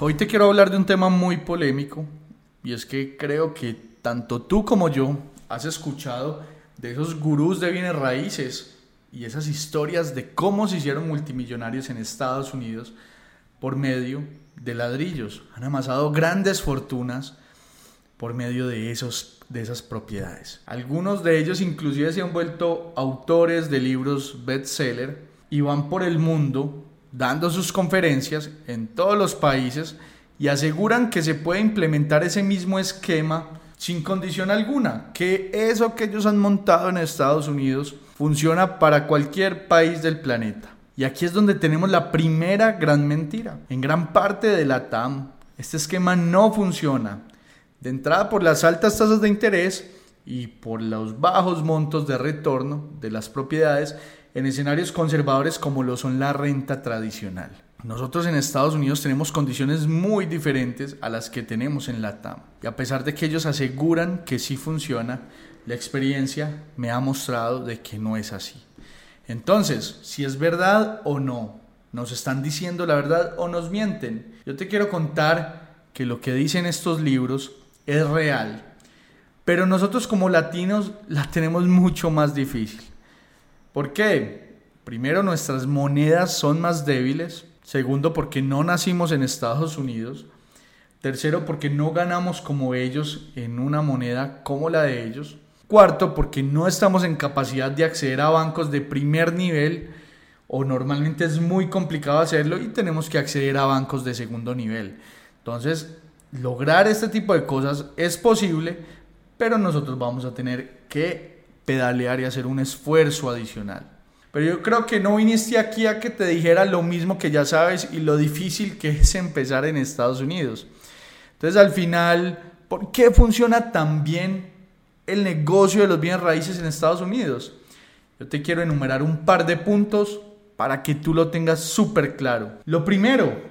Hoy te quiero hablar de un tema muy polémico y es que creo que tanto tú como yo has escuchado de esos gurús de bienes raíces y esas historias de cómo se hicieron multimillonarios en Estados Unidos por medio de ladrillos. Han amasado grandes fortunas por medio de, esos, de esas propiedades. Algunos de ellos inclusive se han vuelto autores de libros bestseller y van por el mundo dando sus conferencias en todos los países y aseguran que se puede implementar ese mismo esquema sin condición alguna, que eso que ellos han montado en Estados Unidos funciona para cualquier país del planeta. Y aquí es donde tenemos la primera gran mentira. En gran parte de la TAM, este esquema no funciona. De entrada por las altas tasas de interés y por los bajos montos de retorno de las propiedades en escenarios conservadores como lo son la renta tradicional. Nosotros en Estados Unidos tenemos condiciones muy diferentes a las que tenemos en la TAM. Y a pesar de que ellos aseguran que sí funciona, la experiencia me ha mostrado de que no es así. Entonces, si es verdad o no, nos están diciendo la verdad o nos mienten. Yo te quiero contar que lo que dicen estos libros es real. Pero nosotros como latinos la tenemos mucho más difícil. ¿Por qué? Primero, nuestras monedas son más débiles. Segundo, porque no nacimos en Estados Unidos. Tercero, porque no ganamos como ellos en una moneda como la de ellos. Cuarto, porque no estamos en capacidad de acceder a bancos de primer nivel o normalmente es muy complicado hacerlo y tenemos que acceder a bancos de segundo nivel. Entonces, lograr este tipo de cosas es posible, pero nosotros vamos a tener que pedalear y hacer un esfuerzo adicional. Pero yo creo que no viniste aquí a que te dijera lo mismo que ya sabes y lo difícil que es empezar en Estados Unidos. Entonces al final, ¿por qué funciona tan bien el negocio de los bienes raíces en Estados Unidos? Yo te quiero enumerar un par de puntos para que tú lo tengas súper claro. Lo primero,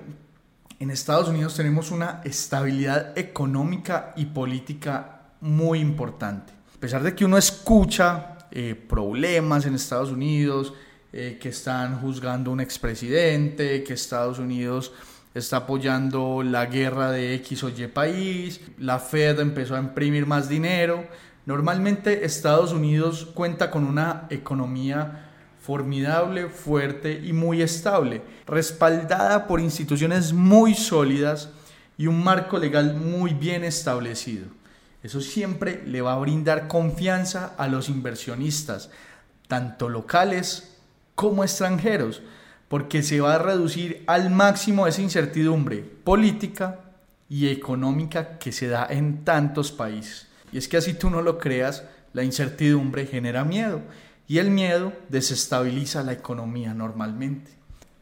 en Estados Unidos tenemos una estabilidad económica y política muy importante. A pesar de que uno escucha eh, problemas en Estados Unidos, eh, que están juzgando un expresidente, que Estados Unidos está apoyando la guerra de X o Y país, la Fed empezó a imprimir más dinero. Normalmente Estados Unidos cuenta con una economía formidable, fuerte y muy estable, respaldada por instituciones muy sólidas y un marco legal muy bien establecido. Eso siempre le va a brindar confianza a los inversionistas, tanto locales como extranjeros, porque se va a reducir al máximo esa incertidumbre política y económica que se da en tantos países. Y es que así tú no lo creas, la incertidumbre genera miedo y el miedo desestabiliza la economía normalmente.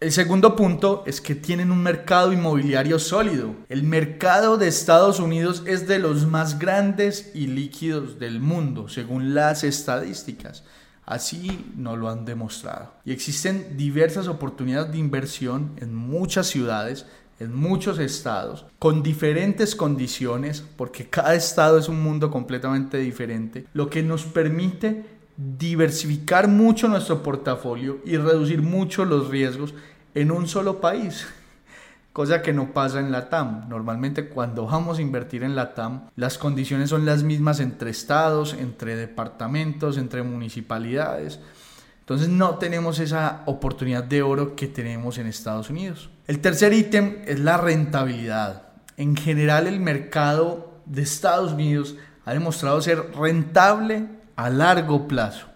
El segundo punto es que tienen un mercado inmobiliario sólido. El mercado de Estados Unidos es de los más grandes y líquidos del mundo, según las estadísticas. Así nos lo han demostrado. Y existen diversas oportunidades de inversión en muchas ciudades, en muchos estados, con diferentes condiciones, porque cada estado es un mundo completamente diferente, lo que nos permite diversificar mucho nuestro portafolio y reducir mucho los riesgos en un solo país, cosa que no pasa en la TAM. Normalmente cuando vamos a invertir en la TAM, las condiciones son las mismas entre estados, entre departamentos, entre municipalidades. Entonces no tenemos esa oportunidad de oro que tenemos en Estados Unidos. El tercer ítem es la rentabilidad. En general el mercado de Estados Unidos ha demostrado ser rentable a largo plazo.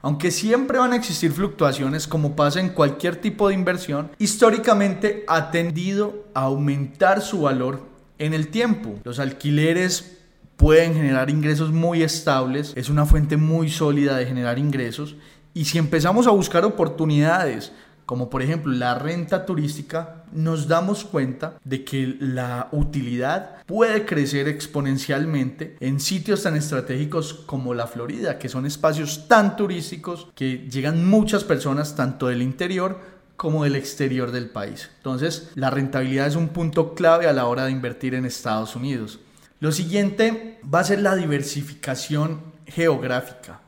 Aunque siempre van a existir fluctuaciones como pasa en cualquier tipo de inversión, históricamente ha tendido a aumentar su valor en el tiempo. Los alquileres pueden generar ingresos muy estables, es una fuente muy sólida de generar ingresos y si empezamos a buscar oportunidades, como por ejemplo la renta turística, nos damos cuenta de que la utilidad puede crecer exponencialmente en sitios tan estratégicos como la Florida, que son espacios tan turísticos que llegan muchas personas tanto del interior como del exterior del país. Entonces, la rentabilidad es un punto clave a la hora de invertir en Estados Unidos. Lo siguiente va a ser la diversificación geográfica.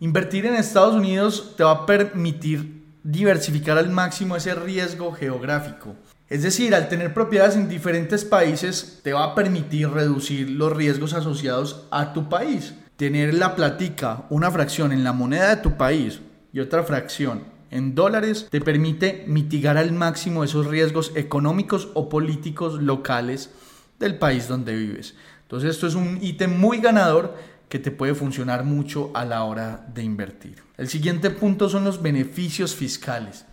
Invertir en Estados Unidos te va a permitir diversificar al máximo ese riesgo geográfico. Es decir, al tener propiedades en diferentes países te va a permitir reducir los riesgos asociados a tu país. Tener la platica, una fracción en la moneda de tu país y otra fracción en dólares te permite mitigar al máximo esos riesgos económicos o políticos locales del país donde vives. Entonces esto es un ítem muy ganador que te puede funcionar mucho a la hora de invertir. El siguiente punto son los beneficios fiscales.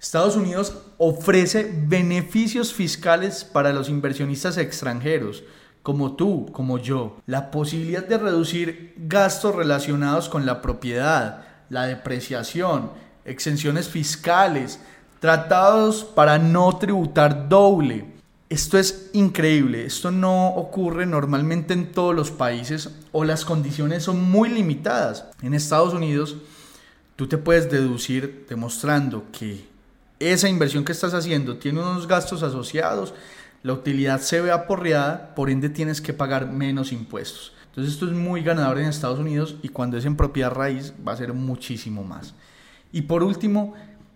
Estados Unidos ofrece beneficios fiscales para los inversionistas extranjeros, como tú, como yo. La posibilidad de reducir gastos relacionados con la propiedad, la depreciación, exenciones fiscales, tratados para no tributar doble, esto es increíble, esto no ocurre normalmente en todos los países o las condiciones son muy limitadas. En Estados Unidos tú te puedes deducir demostrando que esa inversión que estás haciendo tiene unos gastos asociados, la utilidad se ve aporreada, por ende tienes que pagar menos impuestos. Entonces esto es muy ganador en Estados Unidos y cuando es en propiedad raíz va a ser muchísimo más. Y por último,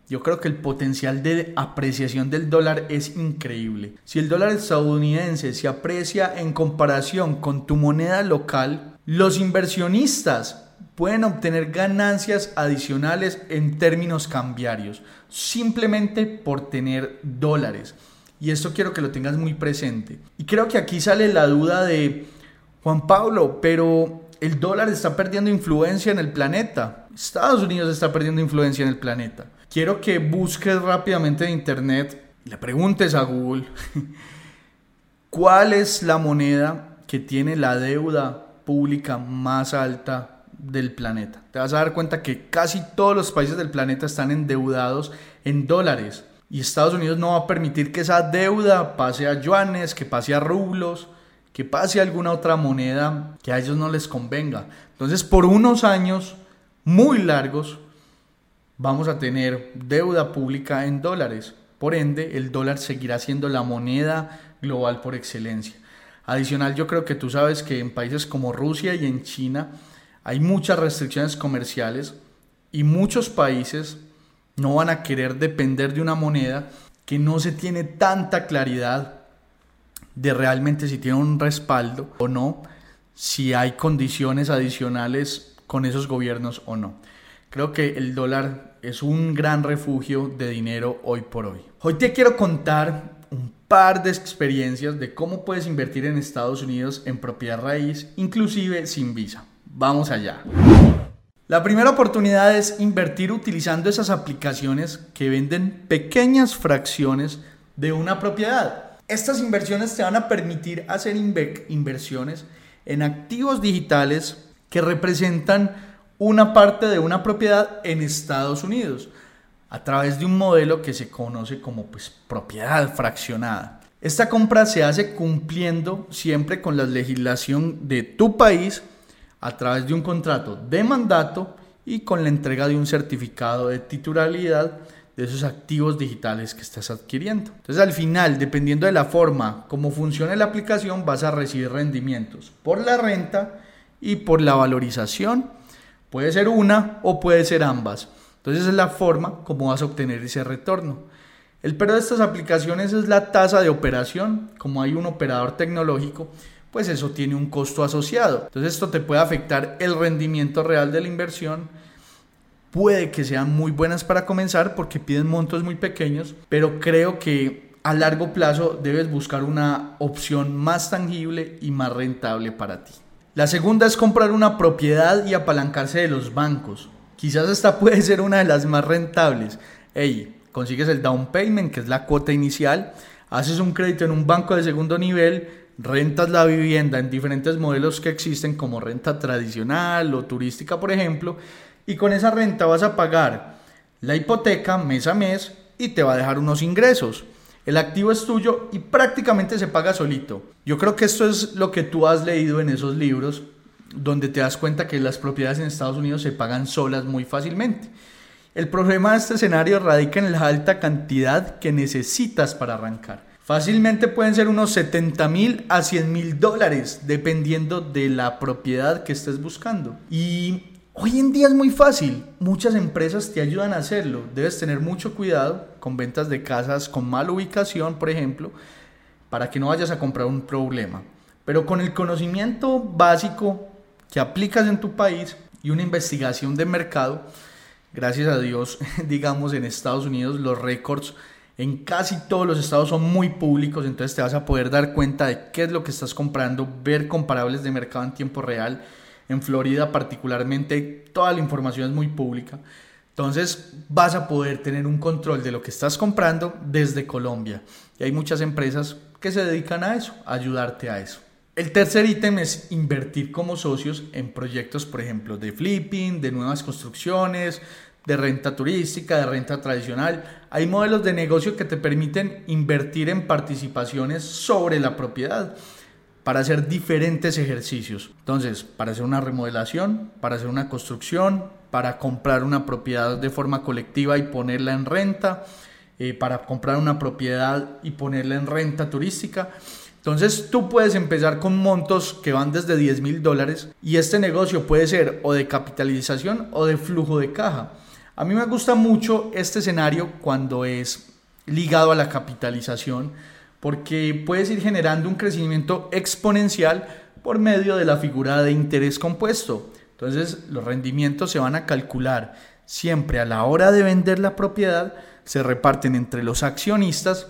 yo creo que el potencial de apreciación del dólar es increíble. Si el dólar estadounidense se aprecia en comparación con tu moneda local, los inversionistas pueden obtener ganancias adicionales en términos cambiarios, simplemente por tener dólares. Y esto quiero que lo tengas muy presente. Y creo que aquí sale la duda de Juan Pablo, pero el dólar está perdiendo influencia en el planeta. Estados Unidos está perdiendo influencia en el planeta quiero que busques rápidamente en internet le preguntes a Google cuál es la moneda que tiene la deuda pública más alta del planeta. Te vas a dar cuenta que casi todos los países del planeta están endeudados en dólares. Y Estados Unidos no va a permitir que esa deuda pase a yuanes, que pase a rublos, que pase a alguna otra moneda que a ellos no les convenga. Entonces, por unos años muy largos, vamos a tener deuda pública en dólares. Por ende, el dólar seguirá siendo la moneda global por excelencia. Adicional, yo creo que tú sabes que en países como Rusia y en China hay muchas restricciones comerciales y muchos países no van a querer depender de una moneda que no se tiene tanta claridad de realmente si tiene un respaldo o no, si hay condiciones adicionales con esos gobiernos o no. Creo que el dólar es un gran refugio de dinero hoy por hoy. Hoy te quiero contar un par de experiencias de cómo puedes invertir en Estados Unidos en propiedad raíz, inclusive sin visa. Vamos allá. La primera oportunidad es invertir utilizando esas aplicaciones que venden pequeñas fracciones de una propiedad. Estas inversiones te van a permitir hacer inversiones en activos digitales que representan una parte de una propiedad en Estados Unidos a través de un modelo que se conoce como pues, propiedad fraccionada. Esta compra se hace cumpliendo siempre con la legislación de tu país a través de un contrato de mandato y con la entrega de un certificado de titularidad de esos activos digitales que estás adquiriendo. Entonces al final, dependiendo de la forma como funcione la aplicación, vas a recibir rendimientos por la renta y por la valorización Puede ser una o puede ser ambas. Entonces es la forma como vas a obtener ese retorno. El pero de estas aplicaciones es la tasa de operación. Como hay un operador tecnológico, pues eso tiene un costo asociado. Entonces esto te puede afectar el rendimiento real de la inversión. puede que sean muy buenas para comenzar porque piden montos muy pequeños, pero creo que a largo plazo debes buscar una opción más tangible y más rentable para ti. La segunda es comprar una propiedad y apalancarse de los bancos. Quizás esta puede ser una de las más rentables. Hey, consigues el down payment, que es la cuota inicial, haces un crédito en un banco de segundo nivel, rentas la vivienda en diferentes modelos que existen como renta tradicional o turística, por ejemplo, y con esa renta vas a pagar la hipoteca mes a mes y te va a dejar unos ingresos. El activo es tuyo y prácticamente se paga solito. Yo creo que esto es lo que tú has leído en esos libros, donde te das cuenta que las propiedades en Estados Unidos se pagan solas muy fácilmente. El problema de este escenario radica en la alta cantidad que necesitas para arrancar. Fácilmente pueden ser unos 70 mil a 100 mil dólares, dependiendo de la propiedad que estés buscando. Y Hoy en día es muy fácil, muchas empresas te ayudan a hacerlo. Debes tener mucho cuidado con ventas de casas con mala ubicación, por ejemplo, para que no vayas a comprar un problema. Pero con el conocimiento básico que aplicas en tu país y una investigación de mercado, gracias a Dios, digamos en Estados Unidos los récords en casi todos los estados son muy públicos, entonces te vas a poder dar cuenta de qué es lo que estás comprando, ver comparables de mercado en tiempo real en Florida particularmente toda la información es muy pública. Entonces vas a poder tener un control de lo que estás comprando desde Colombia. Y hay muchas empresas que se dedican a eso, a ayudarte a eso. El tercer ítem es invertir como socios en proyectos, por ejemplo, de flipping, de nuevas construcciones, de renta turística, de renta tradicional. Hay modelos de negocio que te permiten invertir en participaciones sobre la propiedad para hacer diferentes ejercicios. Entonces, para hacer una remodelación, para hacer una construcción, para comprar una propiedad de forma colectiva y ponerla en renta, eh, para comprar una propiedad y ponerla en renta turística. Entonces tú puedes empezar con montos que van desde 10 mil dólares y este negocio puede ser o de capitalización o de flujo de caja. A mí me gusta mucho este escenario cuando es ligado a la capitalización porque puedes ir generando un crecimiento exponencial por medio de la figura de interés compuesto. Entonces los rendimientos se van a calcular siempre a la hora de vender la propiedad, se reparten entre los accionistas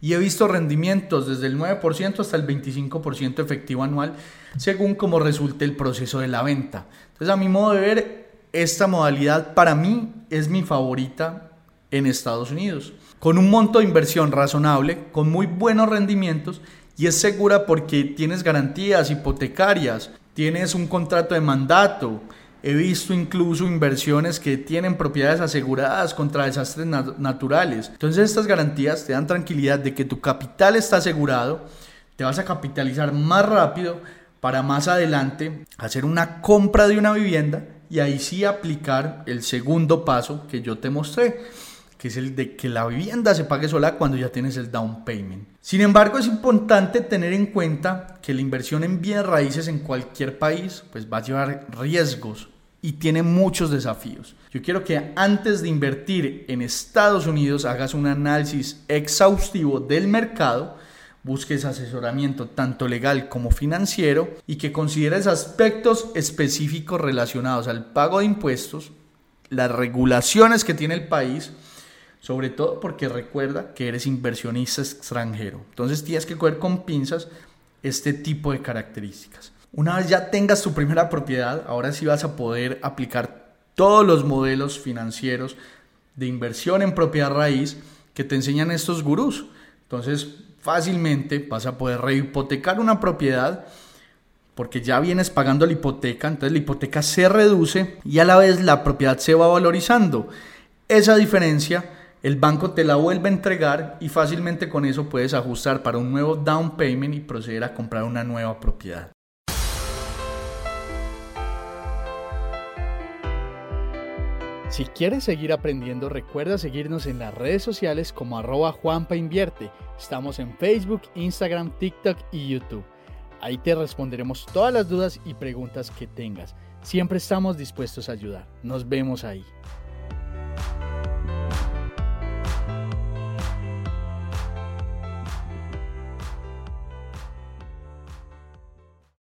y he visto rendimientos desde el 9% hasta el 25% efectivo anual según como resulte el proceso de la venta. Entonces a mi modo de ver, esta modalidad para mí es mi favorita en Estados Unidos con un monto de inversión razonable, con muy buenos rendimientos y es segura porque tienes garantías hipotecarias, tienes un contrato de mandato. He visto incluso inversiones que tienen propiedades aseguradas contra desastres naturales. Entonces estas garantías te dan tranquilidad de que tu capital está asegurado, te vas a capitalizar más rápido para más adelante hacer una compra de una vivienda y ahí sí aplicar el segundo paso que yo te mostré que es el de que la vivienda se pague sola cuando ya tienes el down payment. Sin embargo, es importante tener en cuenta que la inversión en bienes raíces en cualquier país pues va a llevar riesgos y tiene muchos desafíos. Yo quiero que antes de invertir en Estados Unidos hagas un análisis exhaustivo del mercado, busques asesoramiento tanto legal como financiero y que consideres aspectos específicos relacionados al pago de impuestos, las regulaciones que tiene el país, sobre todo porque recuerda que eres inversionista extranjero. Entonces tienes que coger con pinzas este tipo de características. Una vez ya tengas tu primera propiedad, ahora sí vas a poder aplicar todos los modelos financieros de inversión en propiedad raíz que te enseñan estos gurús. Entonces fácilmente vas a poder rehipotecar una propiedad porque ya vienes pagando la hipoteca, entonces la hipoteca se reduce y a la vez la propiedad se va valorizando. Esa diferencia el banco te la vuelve a entregar y fácilmente con eso puedes ajustar para un nuevo down payment y proceder a comprar una nueva propiedad. Si quieres seguir aprendiendo, recuerda seguirnos en las redes sociales como arroba Juanpa. Estamos en Facebook, Instagram, TikTok y YouTube. Ahí te responderemos todas las dudas y preguntas que tengas. Siempre estamos dispuestos a ayudar. Nos vemos ahí.